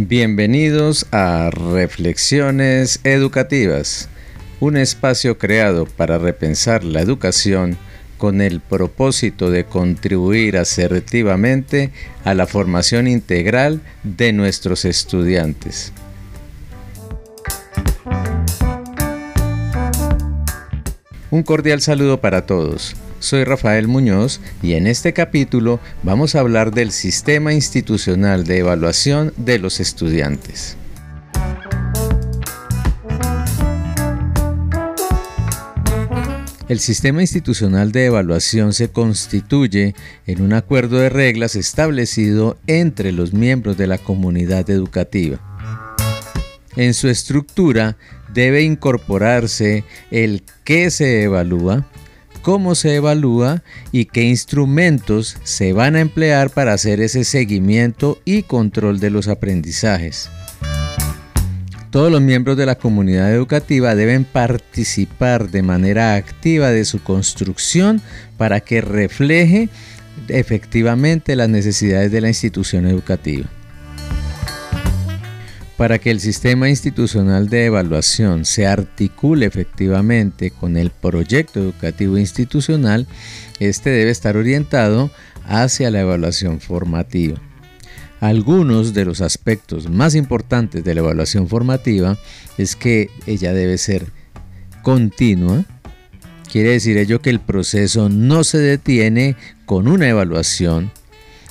Bienvenidos a Reflexiones Educativas, un espacio creado para repensar la educación con el propósito de contribuir asertivamente a la formación integral de nuestros estudiantes. Un cordial saludo para todos. Soy Rafael Muñoz y en este capítulo vamos a hablar del sistema institucional de evaluación de los estudiantes. El sistema institucional de evaluación se constituye en un acuerdo de reglas establecido entre los miembros de la comunidad educativa. En su estructura debe incorporarse el qué se evalúa, cómo se evalúa y qué instrumentos se van a emplear para hacer ese seguimiento y control de los aprendizajes. Todos los miembros de la comunidad educativa deben participar de manera activa de su construcción para que refleje efectivamente las necesidades de la institución educativa. Para que el sistema institucional de evaluación se articule efectivamente con el proyecto educativo institucional, este debe estar orientado hacia la evaluación formativa. Algunos de los aspectos más importantes de la evaluación formativa es que ella debe ser continua. Quiere decir ello que el proceso no se detiene con una evaluación,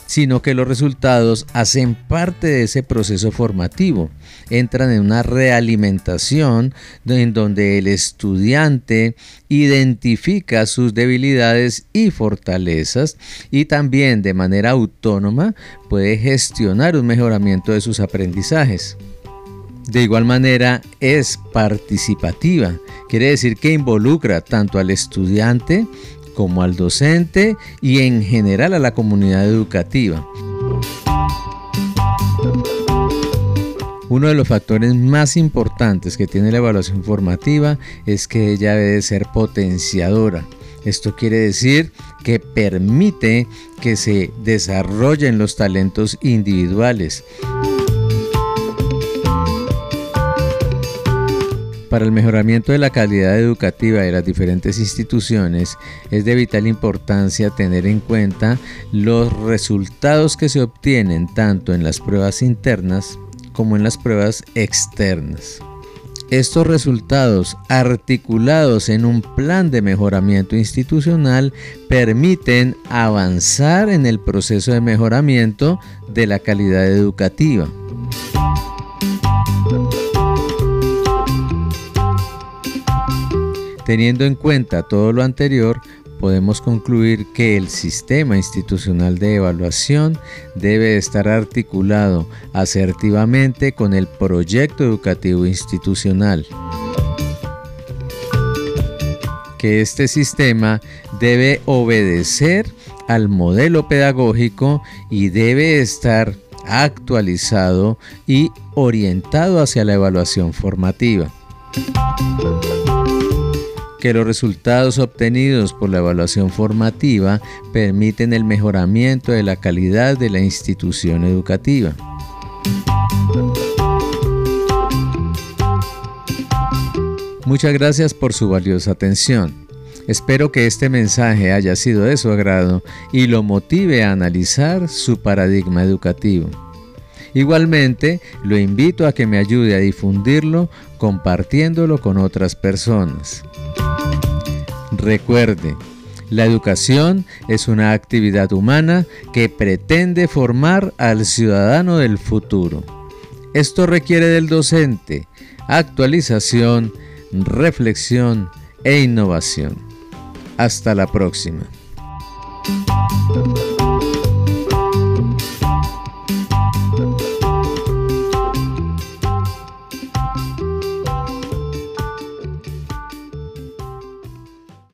sino que los resultados hacen parte de ese proceso formativo, entran en una realimentación en donde el estudiante identifica sus debilidades y fortalezas y también de manera autónoma puede gestionar un mejoramiento de sus aprendizajes. De igual manera es participativa, quiere decir que involucra tanto al estudiante como al docente y en general a la comunidad educativa. Uno de los factores más importantes que tiene la evaluación formativa es que ella debe ser potenciadora. Esto quiere decir que permite que se desarrollen los talentos individuales. Para el mejoramiento de la calidad educativa de las diferentes instituciones es de vital importancia tener en cuenta los resultados que se obtienen tanto en las pruebas internas como en las pruebas externas. Estos resultados articulados en un plan de mejoramiento institucional permiten avanzar en el proceso de mejoramiento de la calidad educativa. Teniendo en cuenta todo lo anterior, podemos concluir que el sistema institucional de evaluación debe estar articulado asertivamente con el proyecto educativo institucional. Que este sistema debe obedecer al modelo pedagógico y debe estar actualizado y orientado hacia la evaluación formativa que los resultados obtenidos por la evaluación formativa permiten el mejoramiento de la calidad de la institución educativa. Muchas gracias por su valiosa atención. Espero que este mensaje haya sido de su agrado y lo motive a analizar su paradigma educativo. Igualmente, lo invito a que me ayude a difundirlo compartiéndolo con otras personas. Recuerde, la educación es una actividad humana que pretende formar al ciudadano del futuro. Esto requiere del docente actualización, reflexión e innovación. Hasta la próxima.